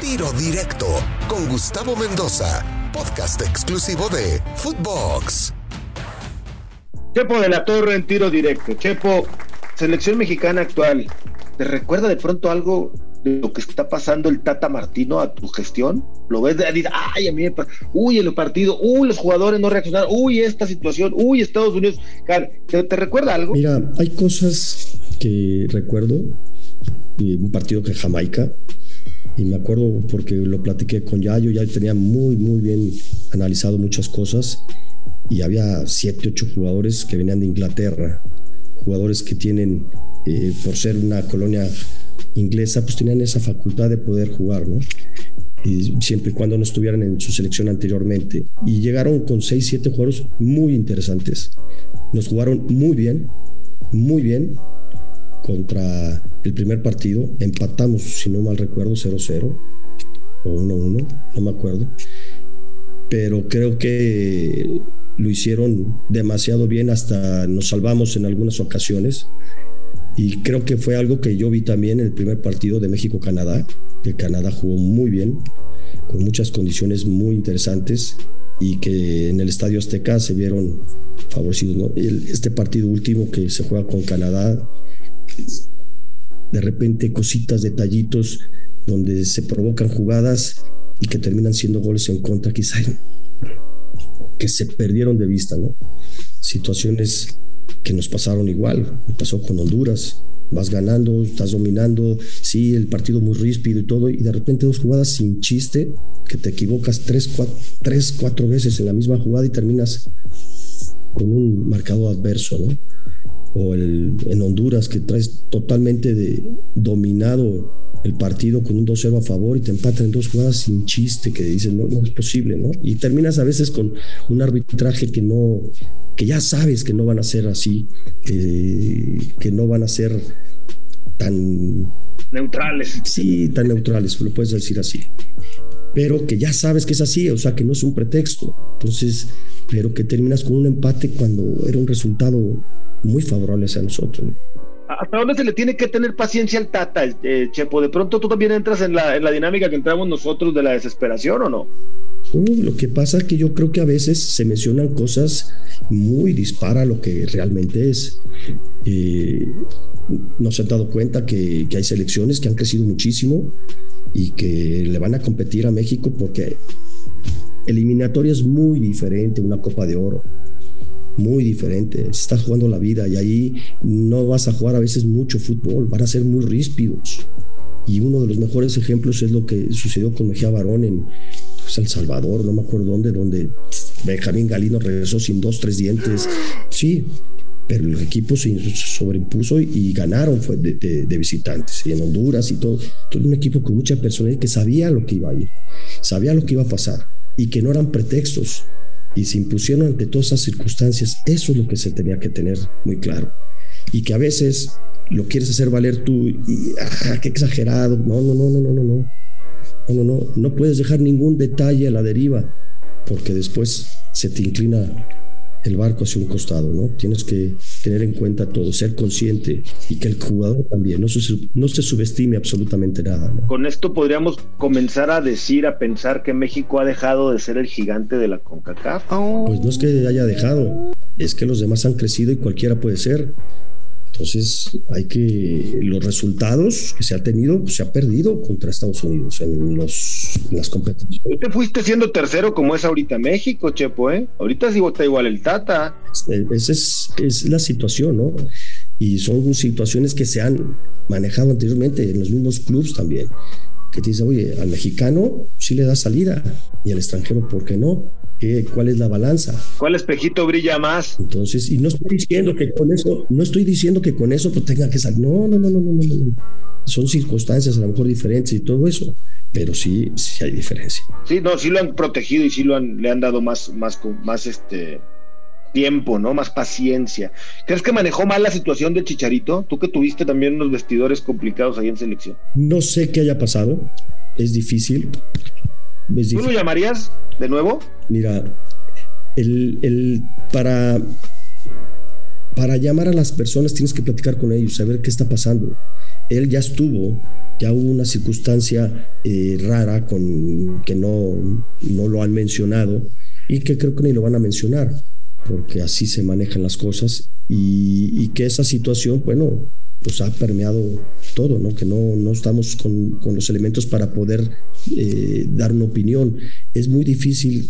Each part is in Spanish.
Tiro Directo con Gustavo Mendoza, podcast exclusivo de Footbox. Chepo de la Torre en tiro directo. Chepo, selección mexicana actual. ¿Te recuerda de pronto algo de lo que está pasando el Tata Martino a tu gestión? Lo ves de ay, a mí me uy, el partido, uy, los jugadores no reaccionaron, uy, esta situación, uy, Estados Unidos. ¿Te, te recuerda algo? Mira, hay cosas que recuerdo. Un partido que Jamaica, y me acuerdo porque lo platiqué con Yayo, ya tenía muy, muy bien analizado muchas cosas y había siete, ocho jugadores que venían de Inglaterra, jugadores que tienen, eh, por ser una colonia inglesa, pues tenían esa facultad de poder jugar, ¿no? Y siempre y cuando no estuvieran en su selección anteriormente. Y llegaron con seis, siete jugadores muy interesantes. Nos jugaron muy bien, muy bien contra el primer partido. Empatamos, si no mal recuerdo, 0-0 o 1-1, no me acuerdo. Pero creo que lo hicieron demasiado bien, hasta nos salvamos en algunas ocasiones. Y creo que fue algo que yo vi también en el primer partido de México-Canadá, que Canadá jugó muy bien, con muchas condiciones muy interesantes y que en el Estadio Azteca se vieron favorecidos. este partido último que se juega con Canadá, de repente cositas, detallitos donde se provocan jugadas y que terminan siendo goles en contra, quizá que se perdieron de vista, ¿no? Situaciones que nos pasaron igual, me pasó con Honduras, vas ganando, estás dominando, sí, el partido muy ríspido y todo, y de repente dos jugadas sin chiste, que te equivocas tres, cuatro, tres, cuatro veces en la misma jugada y terminas con un marcado adverso, ¿no? O el, en Honduras, que traes totalmente de, dominado el partido con un 2-0 a favor y te empatan en dos jugadas sin chiste, que dicen, no, no es posible, ¿no? Y terminas a veces con un arbitraje que no, que ya sabes que no van a ser así, que no van a ser tan... Neutrales. Sí, tan neutrales, lo puedes decir así. Pero que ya sabes que es así, o sea, que no es un pretexto. Entonces, pero que terminas con un empate cuando era un resultado muy favorable hacia nosotros. ¿no? ¿Hasta dónde se le tiene que tener paciencia al Tata, eh, Chepo? ¿De pronto tú también entras en la, en la, dinámica que entramos nosotros de la desesperación o no? Uh, lo que pasa es que yo creo que a veces se mencionan cosas muy dispara a lo que realmente es. Eh, nos han dado cuenta que, hay selecciones que han crecido muchísimo y que le van a competir a México porque eliminatoria es muy diferente una Copa de Oro muy diferente. Estás jugando la vida y ahí no vas a jugar a veces mucho fútbol, van a ser muy ríspidos. Y uno de los mejores ejemplos es lo que sucedió con Mejía Barón en pues, El Salvador, no me acuerdo dónde, donde Benjamín Galino regresó sin dos, tres dientes. Sí, pero el equipo se sobreimpuso y ganaron fue de, de, visitantes y en Honduras y todo. Todo un equipo con mucha personalidad que sabía lo que iba a ir, sabía lo que iba a pasar y que no eran pretextos y se impusieron ante todas esas circunstancias. Eso es lo que se tenía que tener muy claro. Y que a veces lo quieres hacer valer tú y, ah, qué exagerado. No, no, no, no, no, no, no. No, no, no. No puedes dejar ningún detalle a la deriva porque después se te inclina el barco hacia un costado, ¿no? Tienes que tener en cuenta todo, ser consciente y que el jugador también no se, no se subestime absolutamente nada. ¿no? Con esto podríamos comenzar a decir, a pensar que México ha dejado de ser el gigante de la CONCACAF. Pues no es que haya dejado, es que los demás han crecido y cualquiera puede ser. Entonces hay que los resultados que se ha tenido pues, se ha perdido contra Estados Unidos en, los, las competiciones. Tú te fuiste siendo tercero como es ahorita México, Chepo, ¿eh? Ahorita sí está igual el Tata. Esa es, es la situación, ¿no? Y son situaciones que se han manejado anteriormente en los mismos clubes también. Que te dice, oye, al mexicano sí le da salida y al extranjero, ¿por qué no? ¿Cuál es la balanza? ¿Cuál espejito brilla más? Entonces, y no estoy diciendo que con eso, no estoy diciendo que con eso pues tenga que salir. No, no, no, no, no, no, no. Son circunstancias a lo mejor diferentes y todo eso, pero sí, sí hay diferencia. Sí, no, sí lo han protegido y sí lo han, le han dado más, más, más este tiempo, ¿no? Más paciencia. ¿Crees que manejó mal la situación del Chicharito? Tú que tuviste también unos vestidores complicados ahí en selección. No sé qué haya pasado. Es difícil. ¿Tú lo llamarías? de nuevo? Mira, el, para, para llamar a las personas tienes que platicar con ellos, saber qué está pasando. él ya estuvo, ya hubo una circunstancia eh, rara con que no, no lo han mencionado y que creo que ni lo van a mencionar, porque así se manejan las cosas y, que esa situación, bueno, pues ha permeado todo, ¿no? Que no, no estamos con, con los elementos para poder eh, dar una opinión. Es muy difícil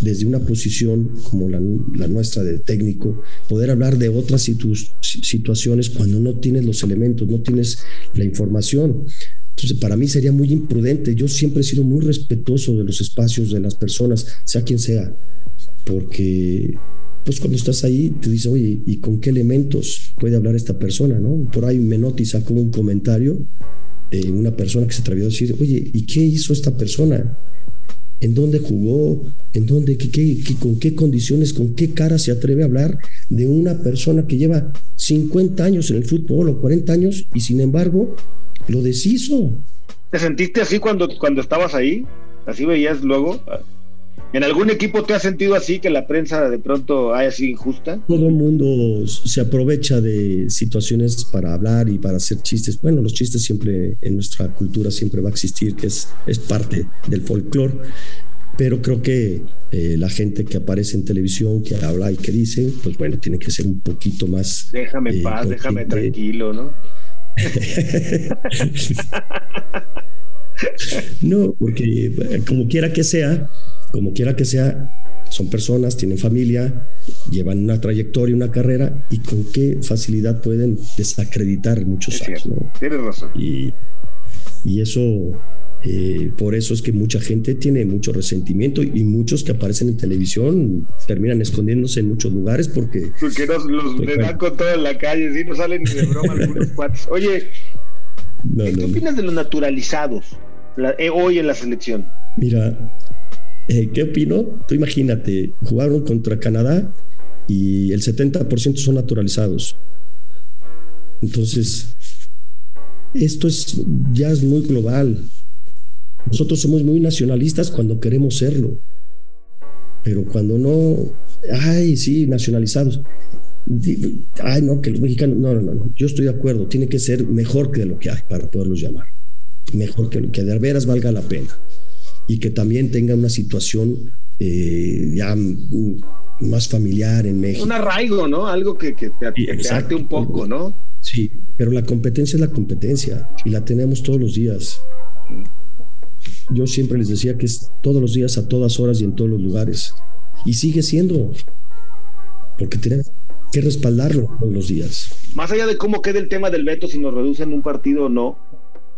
desde una posición como la, la nuestra de técnico, poder hablar de otras situaciones cuando no tienes los elementos, no tienes la información. Entonces, para mí sería muy imprudente. Yo siempre he sido muy respetuoso de los espacios de las personas, sea quien sea, porque pues cuando estás ahí te dice, oye, ¿y con qué elementos puede hablar esta persona? ¿no? Por ahí Menotti sacó un comentario de una persona que se atrevió a decir, oye, ¿y qué hizo esta persona? ¿En dónde jugó? ¿En dónde? Qué, ¿Con qué condiciones? ¿Con qué cara se atreve a hablar de una persona que lleva 50 años en el fútbol o 40 años y sin embargo lo deshizo? ¿Te sentiste así cuando, cuando estabas ahí? ¿Así veías luego? ¿En algún equipo te has sentido así que la prensa de pronto haya sido injusta? Todo el mundo se aprovecha de situaciones para hablar y para hacer chistes. Bueno, los chistes siempre en nuestra cultura siempre va a existir, que es, es parte del folclore. Pero creo que eh, la gente que aparece en televisión, que habla y que dice, pues bueno, tiene que ser un poquito más. Déjame en eh, paz, déjame tranquilo, ¿no? no, porque como quiera que sea, como quiera que sea, son personas, tienen familia, llevan una trayectoria, una carrera y con qué facilidad pueden desacreditar muchos años. Tienes razón. Y, y eso, eh, por eso es que mucha gente tiene mucho resentimiento y muchos que aparecen en televisión terminan escondiéndose en muchos lugares porque. Porque los, los pues, dan con todo en la calle, ¿sí? no salen ni de broma algunos cuates. Oye, ¿qué opinas de los naturalizados eh, hoy en la selección? Mira, eh, ¿Qué opino? Tú imagínate, jugaron contra Canadá y el 70% son naturalizados. Entonces, esto es ya es muy global. Nosotros somos muy nacionalistas cuando queremos serlo. Pero cuando no, ay, sí, nacionalizados. Ay, no, que los mexicanos, no, no, no, yo estoy de acuerdo, tiene que ser mejor que lo que hay para poderlos llamar. Mejor que lo que de veras valga la pena y que también tenga una situación eh, ya más familiar en México. Un arraigo, ¿no? Algo que, te, te un poco, ¿no? Sí, pero la competencia es la competencia y la tenemos todos los días. Yo siempre les decía que es todos los días, a todas horas y en todos los lugares. Y sigue siendo, porque tenemos que respaldarlo todos los días. Más allá de cómo quede el tema del veto, si nos reducen un partido o no,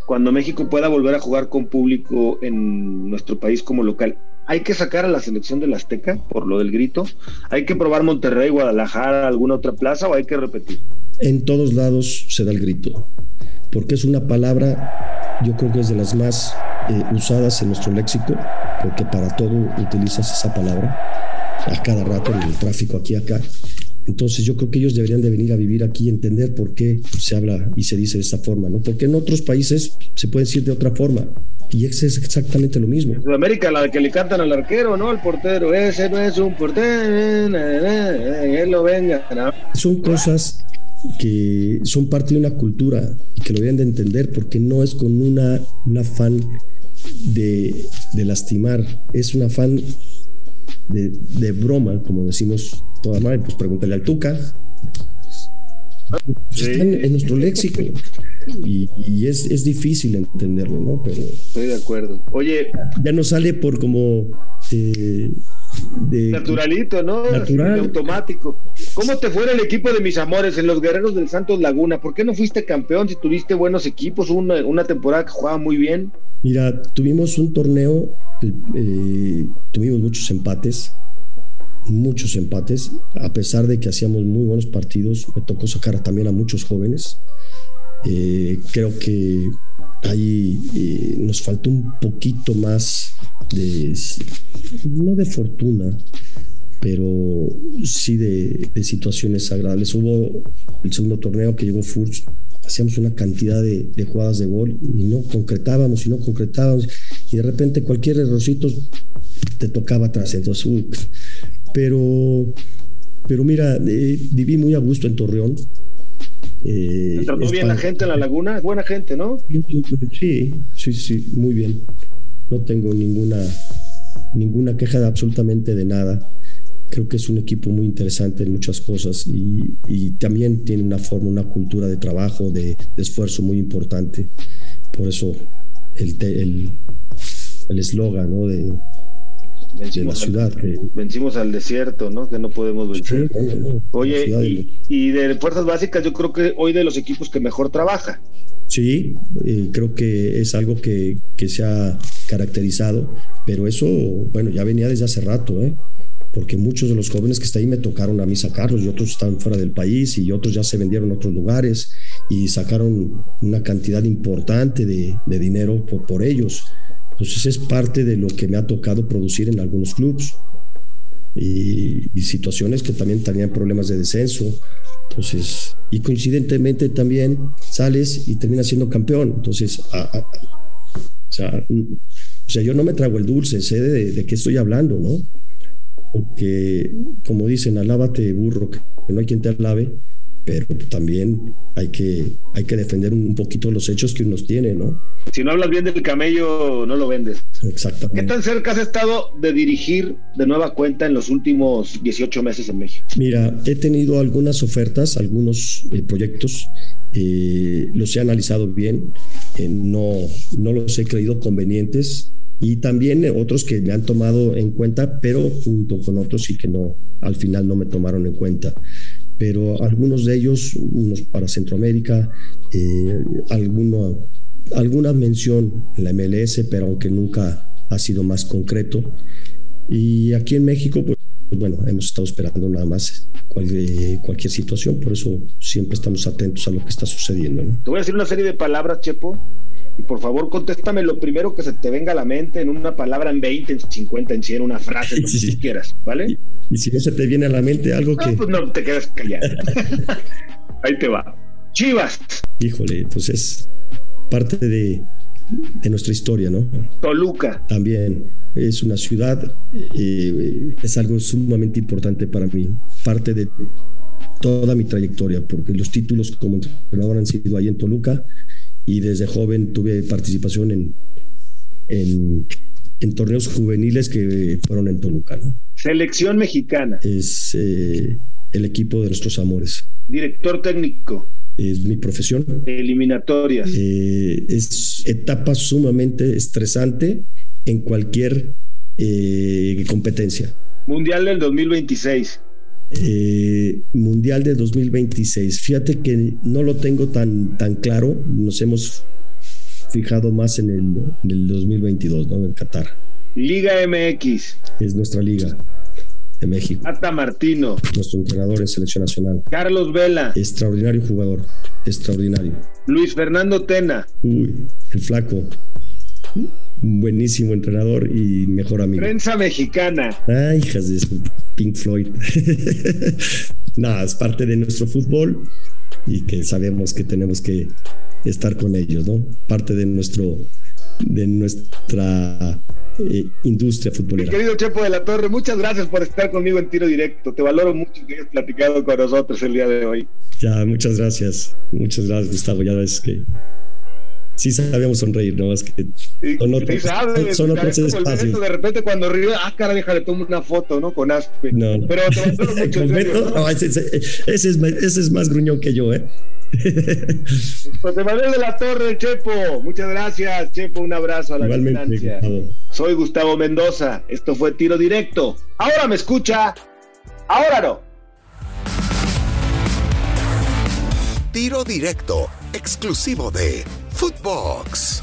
cuando México pueda volver a jugar con público en nuestro país como local. Hay que sacar a la selección del Azteca por lo del grito. Hay que probar Monterrey, Guadalajara, alguna otra plaza o hay que repetir. En todos lados se da el grito, porque es una palabra, yo creo que es de las más eh, usadas en nuestro léxico, porque para todo utilizas esa palabra a cada rato en el tráfico aquí acá. Entonces yo creo que ellos deberían de venir a vivir aquí y entender por qué se habla y se dice de esta forma, ¿no? Porque en otros países se puede decir de otra forma. Y es exactamente lo mismo. Sudamérica, la que le cantan al arquero, ¿no? Al portero, ese no es un portero, él lo venga. Son cosas que son parte de una cultura y que lo deben de entender porque no es con una, un afán de, de lastimar, es un afán de, de broma, como decimos toda madre, pues pregúntale al Tuca. Pues está en, nuestro léxico y, es, difícil entenderlo, ¿no? Pero estoy de acuerdo. Oye, ya no sale por como eh, de, naturalito, ¿no? Natural. automático. ¿Cómo te fue el equipo de mis amores en los Guerreros del Santos Laguna? ¿Por qué no fuiste campeón si tuviste buenos equipos? Una, una temporada que jugaba muy bien. Mira, tuvimos un torneo, eh, tuvimos muchos empates muchos empates, a pesar de que hacíamos muy buenos partidos, me tocó sacar también a muchos jóvenes. Eh, creo que ahí eh, nos faltó un poquito más de, no de fortuna, pero sí de, situaciones agradables. Hubo el segundo torneo que llegó Furch, hacíamos una cantidad de, jugadas de gol y no concretábamos y no concretábamos, y de repente cualquier errorcito te tocaba atrás. Entonces, pero, pero mira, eh, viví muy a gusto en Torreón. Eh, trató bien la gente en la laguna? ¿Es buena gente, no? Sí, sí, sí, muy bien. No tengo ninguna, ninguna queja de absolutamente de nada. Creo que es un equipo muy interesante en muchas cosas y, también tiene una forma, una cultura de trabajo, de, esfuerzo muy importante. Por eso el eslogan el, ¿no? de, de la ciudad. que... Vencimos al desierto, ¿no? Que no podemos vencer. Oye, y, de fuerzas básicas, yo creo que hoy de los equipos que mejor trabaja. Sí, eh, creo que es algo que, que, se ha caracterizado, pero eso, bueno, ya venía desde hace rato, ¿eh? porque muchos de los jóvenes que están ahí me tocaron a mí sacarlos y otros están fuera del país y otros ya se vendieron a otros lugares y sacaron una cantidad importante de, de dinero por, por ellos. Entonces es parte de lo que me ha tocado producir en algunos clubes y, situaciones que también tenían problemas de descenso. Entonces, y coincidentemente también sales y terminas siendo campeón. Entonces, o, sea, yo no me trago el dulce, sé de, de qué estoy hablando, ¿no? Porque, como dicen, alábate burro, que no hay quien te alabe pero también hay que, hay que defender un poquito los hechos que uno tiene, ¿no? Si no hablas bien del camello, no lo vendes. Exactamente. ¿Qué tan cerca has estado de dirigir de nueva cuenta en los últimos 18 meses en México? Mira, he tenido algunas ofertas, algunos eh, proyectos, eh, los he analizado bien, eh, no, no los he creído convenientes y también otros que me han tomado en cuenta, pero junto con otros y que no, al final no me tomaron en cuenta pero algunos de ellos, unos para Centroamérica, eh, alguno, alguna mención en la MLS, pero aunque nunca ha sido más concreto. Y aquí en México, pues bueno, hemos estado esperando nada más cualquier, cualquier situación, por eso siempre estamos atentos a lo que está sucediendo. Te voy a decir una serie de palabras, Chepo, y por favor contéstame lo primero que se te venga a la mente en una palabra, en 20, en 50, en 100, una frase, lo que quieras, ¿vale? Y, si no se te viene a la mente algo que... pues no te quedas callado. Ahí te va. Chivas. Híjole, pues es parte de, de nuestra historia, ¿no? Toluca. También es una ciudad, eh, es algo sumamente importante para mí, parte de toda mi trayectoria, porque los títulos como entrenador han sido ahí en Toluca y desde joven tuve participación en, en, torneos juveniles que fueron en Toluca. Selección mexicana. Es eh, el equipo de nuestros amores. Director técnico. Es mi profesión. Eliminatorias. Eh, es etapa sumamente estresante en cualquier eh, competencia. Mundial del 2026. Eh, mundial de 2026. Fíjate que no lo tengo tan, tan claro. Nos hemos fijado más en el, el 2022, ¿no? En el Qatar. Liga MX. Es nuestra liga de México. Ata Martino. Nuestro entrenador en selección nacional. Carlos Vela. Extraordinario jugador. Extraordinario. Luis Fernando Tena. Uy, el flaco un buenísimo entrenador y mejor amigo. Prensa mexicana. Ay, hijas de Pink Floyd. Nada, es parte de nuestro fútbol y que sabemos que tenemos que estar con ellos, ¿no? Parte de nuestro de nuestra eh, industria futbolera. Mi querido Chepo de la Torre, muchas gracias por estar conmigo en tiro directo. Te valoro mucho que hayas platicado con nosotros el día de hoy. Ya, muchas gracias. Muchas gracias, Gustavo. Ya ves que sí sabíamos sonreír, ¿no? Es que son otros, sí son otros espacios. De repente cuando ríe, ah, cara, déjale, tomo una foto, ¿no? Con Aspe. No, no. Pero te mucho serio, ¿no? ese, ese, ese, es, ese es más gruñón que yo, ¿eh? José Manuel de la Torre, Chepo. Muchas gracias, Chepo. Un abrazo a la Igualmente, distancia. Soy Gustavo Mendoza. Esto fue Tiro Directo. Ahora me escucha. Ahora no. Tiro Directo, exclusivo de Footbox.